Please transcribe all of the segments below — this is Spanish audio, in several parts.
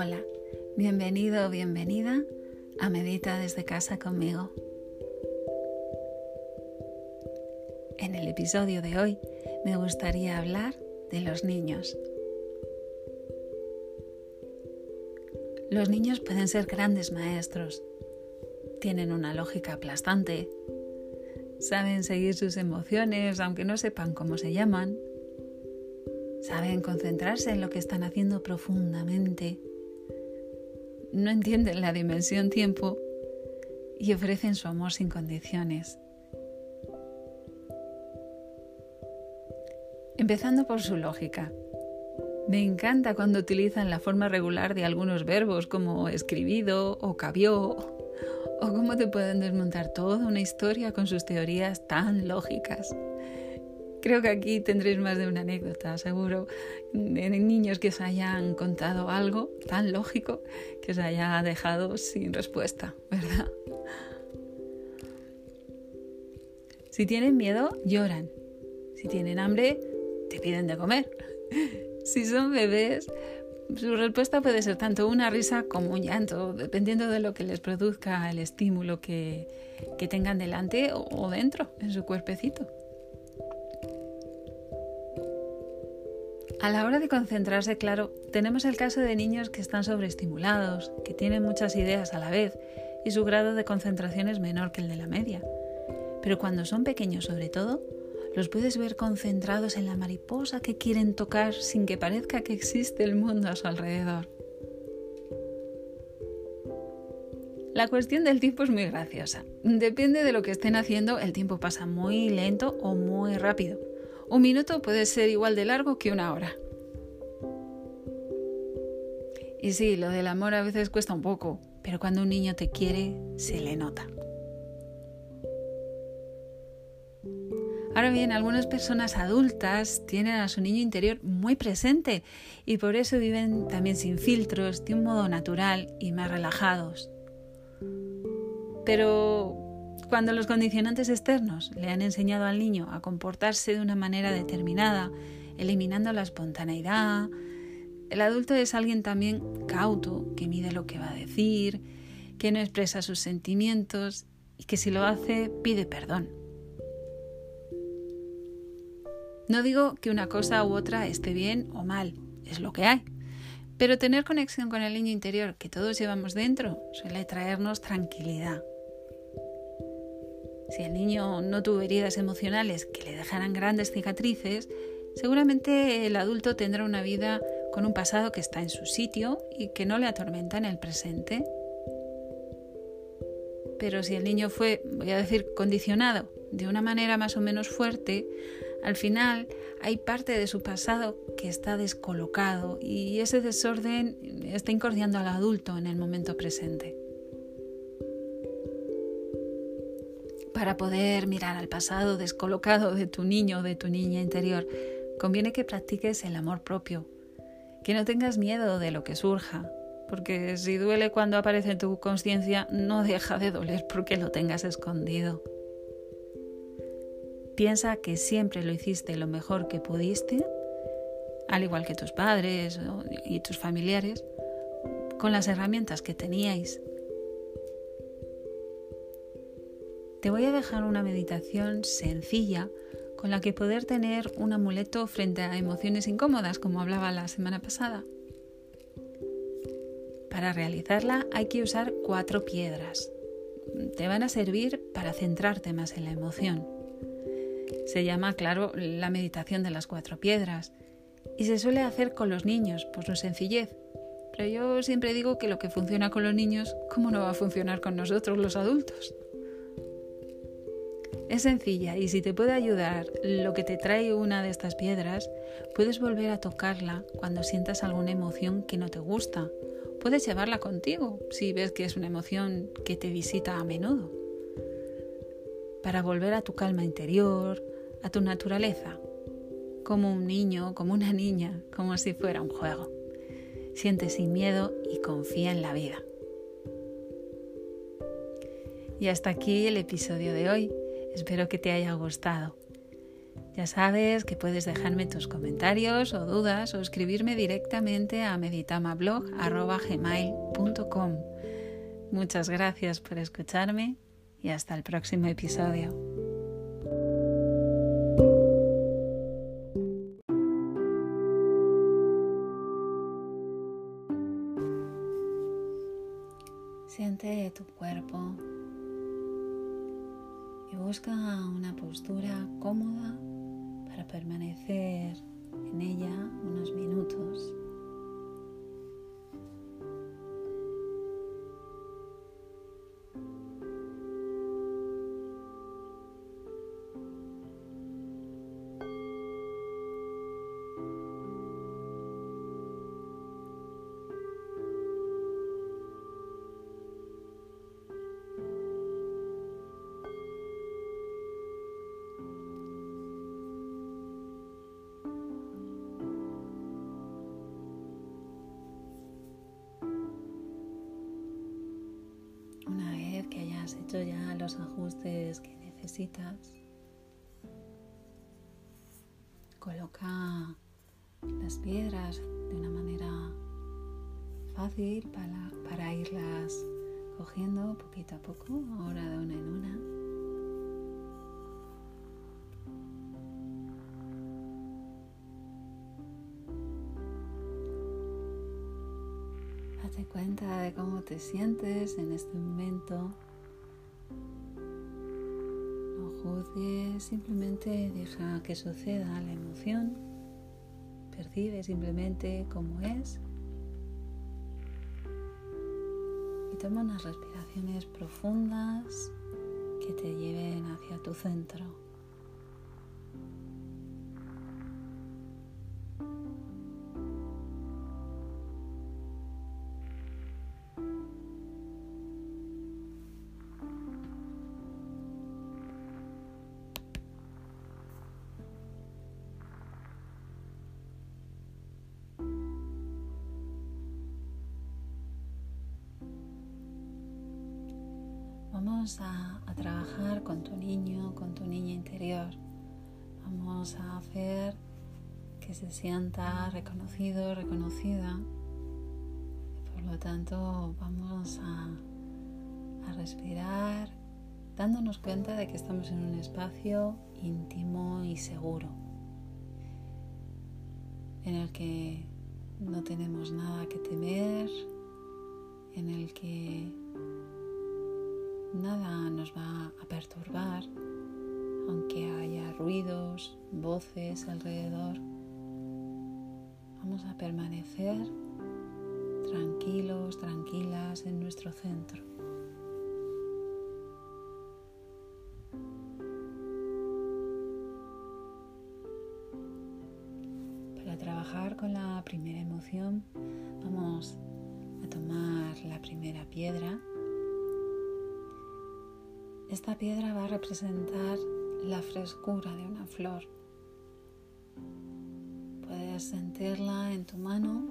Hola, bienvenido o bienvenida a Medita desde casa conmigo. En el episodio de hoy me gustaría hablar de los niños. Los niños pueden ser grandes maestros. Tienen una lógica aplastante. Saben seguir sus emociones aunque no sepan cómo se llaman. Saben concentrarse en lo que están haciendo profundamente. No entienden la dimensión tiempo y ofrecen su amor sin condiciones. Empezando por su lógica. Me encanta cuando utilizan la forma regular de algunos verbos como escribido o cabió, o cómo te pueden desmontar toda una historia con sus teorías tan lógicas. Creo que aquí tendréis más de una anécdota, seguro, de niños que os hayan contado algo tan lógico que os haya dejado sin respuesta, ¿verdad? Si tienen miedo, lloran. Si tienen hambre, te piden de comer. Si son bebés, su respuesta puede ser tanto una risa como un llanto, dependiendo de lo que les produzca el estímulo que, tengan delante o, dentro, en su cuerpecito. A la hora de concentrarse, claro, tenemos el caso de niños que están sobreestimulados, que tienen muchas ideas a la vez y su grado de concentración es menor que el de la media. Pero cuando son pequeños sobre todo, los puedes ver concentrados en la mariposa que quieren tocar sin que parezca que existe el mundo a su alrededor. La cuestión del tiempo es muy graciosa. Depende de lo que estén haciendo, el tiempo pasa muy lento o muy rápido. Un minuto puede ser igual de largo que una hora. Y sí, lo del amor a veces cuesta un poco, pero cuando un niño te quiere, se le nota. Ahora bien, algunas personas adultas tienen a su niño interior muy presente y por eso viven también sin filtros, de un modo natural y más relajados. Pero cuando los condicionantes externos le han enseñado al niño a comportarse de una manera determinada, eliminando la espontaneidad, el adulto es alguien también cauto, que mide lo que va a decir, que no expresa sus sentimientos y que si lo hace pide perdón. No digo que una cosa u otra esté bien o mal, es lo que hay. Pero tener conexión con el niño interior que todos llevamos dentro suele traernos tranquilidad. Si el niño no tuvo heridas emocionales que le dejaran grandes cicatrices, seguramente el adulto tendrá una vida con un pasado que está en su sitio y que no le atormenta en el presente. Pero si el niño fue, voy a decir, condicionado de una manera más o menos fuerte, al final hay parte de su pasado que está descolocado y ese desorden está incordiando al adulto en el momento presente. Para poder mirar al pasado descolocado de tu niño o de tu niña interior, conviene que practiques el amor propio, que no tengas miedo de lo que surja, porque si duele cuando aparece en tu conciencia, no deja de doler porque lo tengas escondido. Piensa que siempre lo hiciste lo mejor que pudiste, al igual que tus padres y tus familiares, con las herramientas que teníais. Te voy a dejar una meditación sencilla con la que poder tener un amuleto frente a emociones incómodas, como hablaba la semana pasada. Para realizarla hay que usar cuatro piedras. Te van a servir para centrarte más en la emoción. Se llama, claro, la meditación de las cuatro piedras y se suele hacer con los niños por su sencillez. Pero yo siempre digo que lo que funciona con los niños, ¿cómo no va a funcionar con nosotros los adultos? Es sencilla y si te puede ayudar lo que te trae una de estas piedras, puedes volver a tocarla cuando sientas alguna emoción que no te gusta. Puedes llevarla contigo si ves que es una emoción que te visita a menudo. Para volver a tu calma interior, a tu naturaleza, como un niño, como una niña, como si fuera un juego. Siente sin miedo y confía en la vida. Y hasta aquí el episodio de hoy. Espero que te haya gustado. Ya sabes que puedes dejarme tus comentarios o dudas o escribirme directamente a meditamablog.gmail.com. Muchas gracias por escucharme y hasta el próximo episodio. Siente tu cuerpo y busca una postura cómoda para permanecer en ella unos minutos. Hecho ya los ajustes que necesitas, coloca las piedras de una manera fácil para, para irlas cogiendo poquito a poco, ahora de una en una. Date cuenta de cómo te sientes en este momento simplemente deja que suceda la emoción, percibe simplemente cómo es y toma unas respiraciones profundas que te lleven hacia tu centro. A, trabajar con tu niño, con tu niña interior. Vamos a hacer que se sienta reconocido, reconocida. Por lo tanto, vamos a, a respirar dándonos cuenta de que estamos en un espacio íntimo y seguro, en el que no tenemos nada que temer, en el que nada nos va a perturbar, aunque haya ruidos, voces alrededor. Vamos a permanecer tranquilos, tranquilas en nuestro centro. Para trabajar con la primera emoción, vamos a tomar la primera piedra esta piedra va a representar la frescura de una flor. Puedes sentirla en tu mano.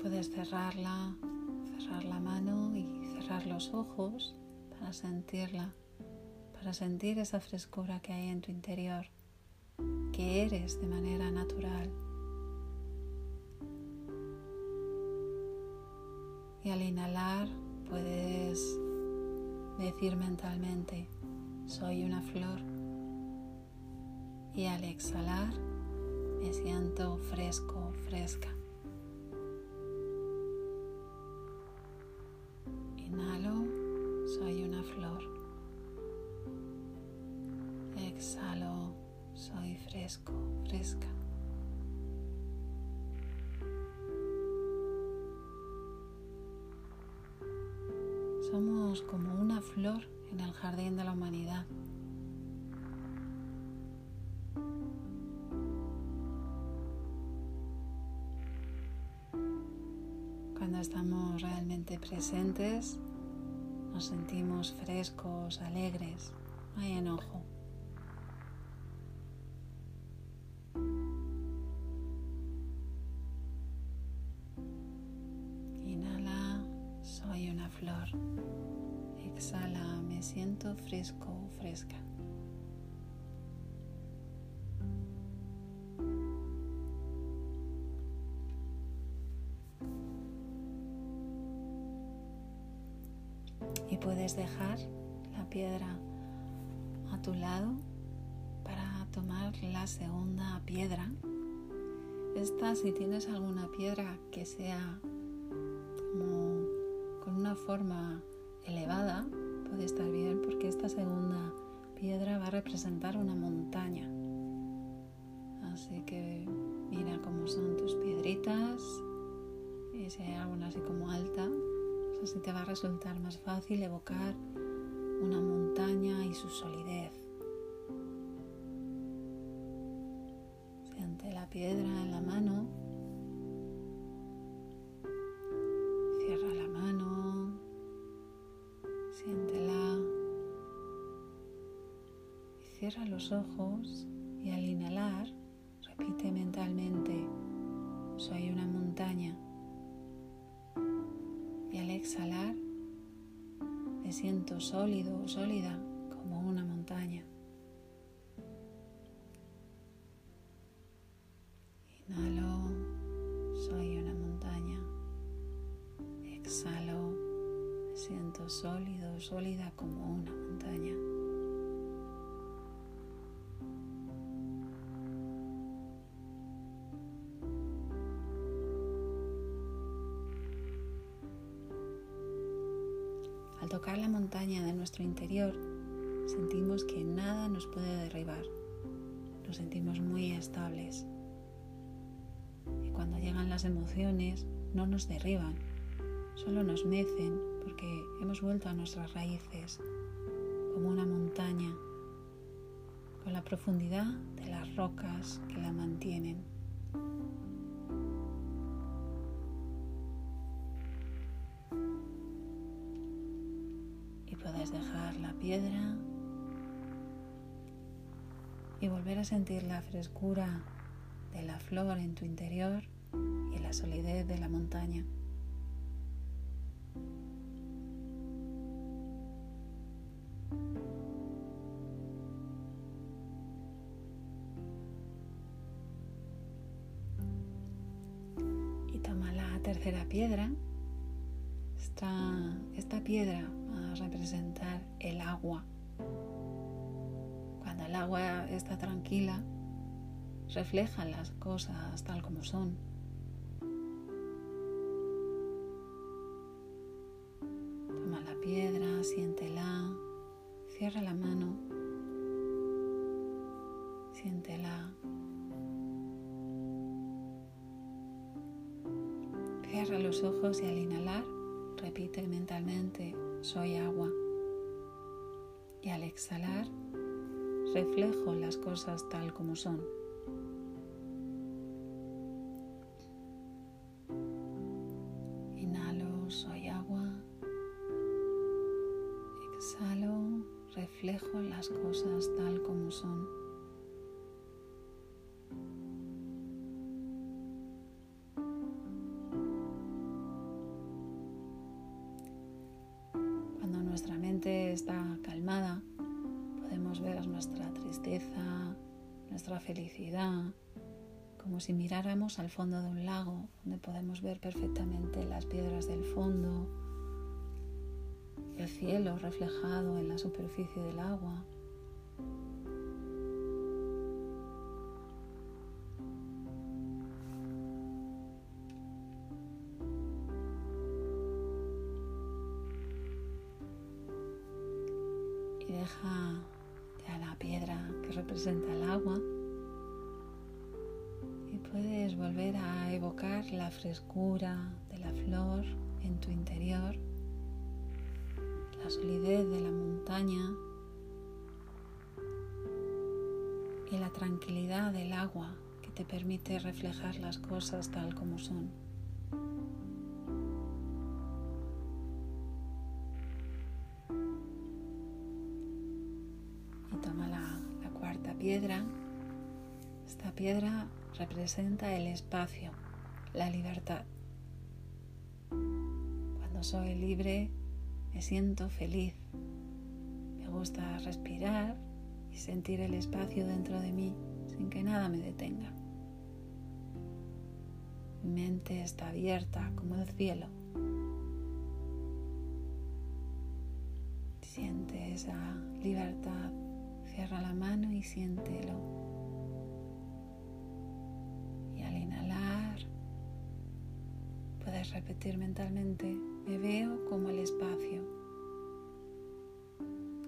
Puedes cerrarla, cerrar la mano y cerrar los ojos para sentirla, para sentir esa frescura que hay en tu interior, que eres de manera natural. Y al inhalar puedes decir mentalmente, soy una flor. Y al exhalar me siento fresco, fresca. Inhalo, soy una flor. Exhalo, soy fresco, fresca. Somos como una flor en el jardín de la humanidad. Cuando estamos realmente presentes, nos sentimos frescos, alegres, no hay enojo. Puedes dejar la piedra a tu lado para tomar la segunda piedra. Esta, si tienes alguna piedra que sea como con una forma elevada, puede estar bien porque esta segunda piedra va a representar una montaña. Así que mira cómo son tus piedritas y si hay alguna así como alta, así te va a resultar más fácil evocar una montaña y su solidez. Siente la piedra en la mano. Cierra la mano. Siéntela. Y cierra los ojos y al inhalar repite mentalmente, soy una montaña. Exhalar me siento sólido o sólida como una montaña. Tocar la montaña de nuestro interior, sentimos que nada nos puede derribar. Nos sentimos muy estables. Y cuando llegan las emociones, no nos derriban, solo nos mecen porque hemos vuelto a nuestras raíces, como una montaña, con la profundidad de las rocas que la mantienen. Piedra y volver a sentir la frescura de la flor en tu interior y la solidez de la montaña. Y toma la tercera piedra. Esta, esta piedra representar el agua. Cuando el agua está tranquila, refleja las cosas tal como son. Toma la piedra, siéntela, cierra la mano, siéntela. Cierra los ojos y al inhalar repite mentalmente soy agua. Y al exhalar, reflejo las cosas tal como son. Nuestra felicidad, como si miráramos al fondo de un lago, donde podemos ver perfectamente las piedras del fondo, el cielo reflejado en la superficie del agua. y deja a la piedra que representa el agua y puedes volver a evocar la frescura de la flor en tu interior, la solidez de la montaña y la tranquilidad del agua que te permite reflejar las cosas tal como son. Esta piedra representa el espacio, la libertad. Cuando soy libre, me siento feliz, gusta respirar y sentir el espacio dentro de mí sin que nada me detenga. Mi mente está abierta como el cielo. Siente esa libertad. Cierra la mano y siéntelo. Y al inhalar, puedes repetir mentalmente, me veo como el espacio.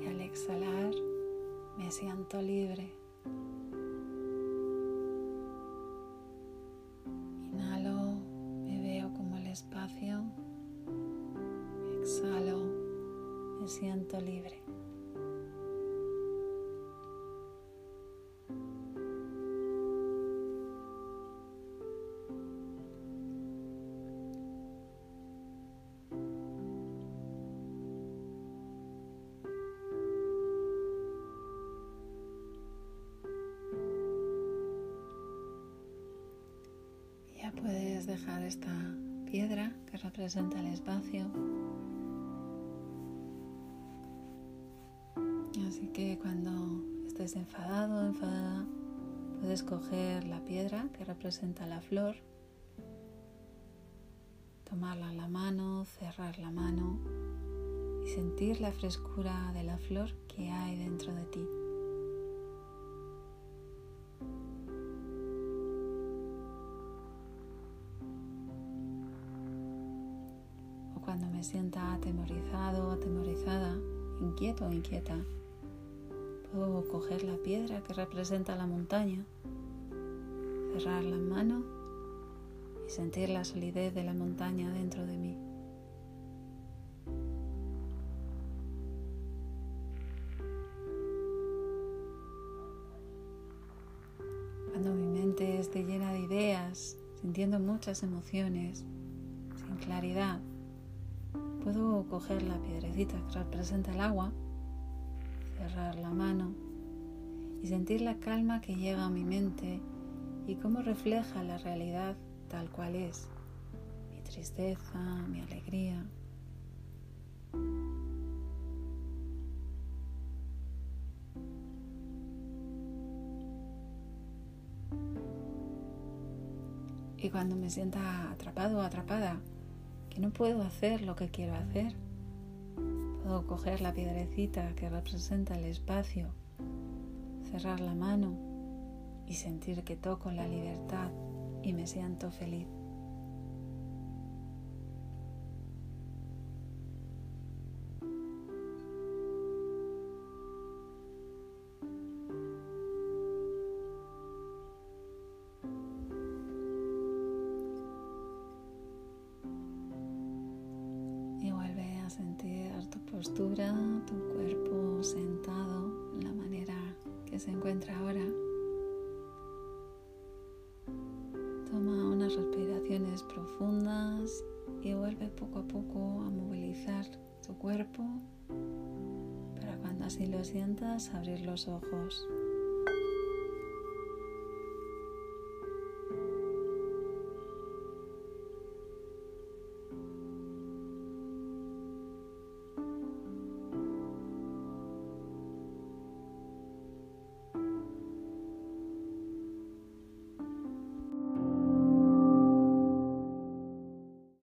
Y al exhalar, me siento libre. Esta piedra que representa el espacio. Así que cuando estés enfadado o enfadada, puedes coger la piedra que representa la flor, tomarla en la mano, cerrar la mano y sentir la frescura de la flor que hay dentro de ti. Cuando me sienta atemorizado, atemorizada, inquieto o inquieta, puedo coger la piedra que representa la montaña, cerrar la mano y sentir la solidez de la montaña dentro de mí. Cuando mi mente esté llena de ideas, sintiendo muchas emociones, sin claridad, Puedo coger la piedrecita que representa el agua, cerrar la mano y sentir la calma que llega a mi mente y cómo refleja la realidad tal cual es, mi tristeza, mi alegría. Y cuando me sienta atrapado o atrapada, que no puedo hacer lo que quiero hacer. Puedo coger la piedrecita que representa el espacio, cerrar la mano y sentir que toco la libertad y me siento feliz. Profundas y vuelve poco a poco a movilizar tu cuerpo para cuando así lo sientas abrir los ojos.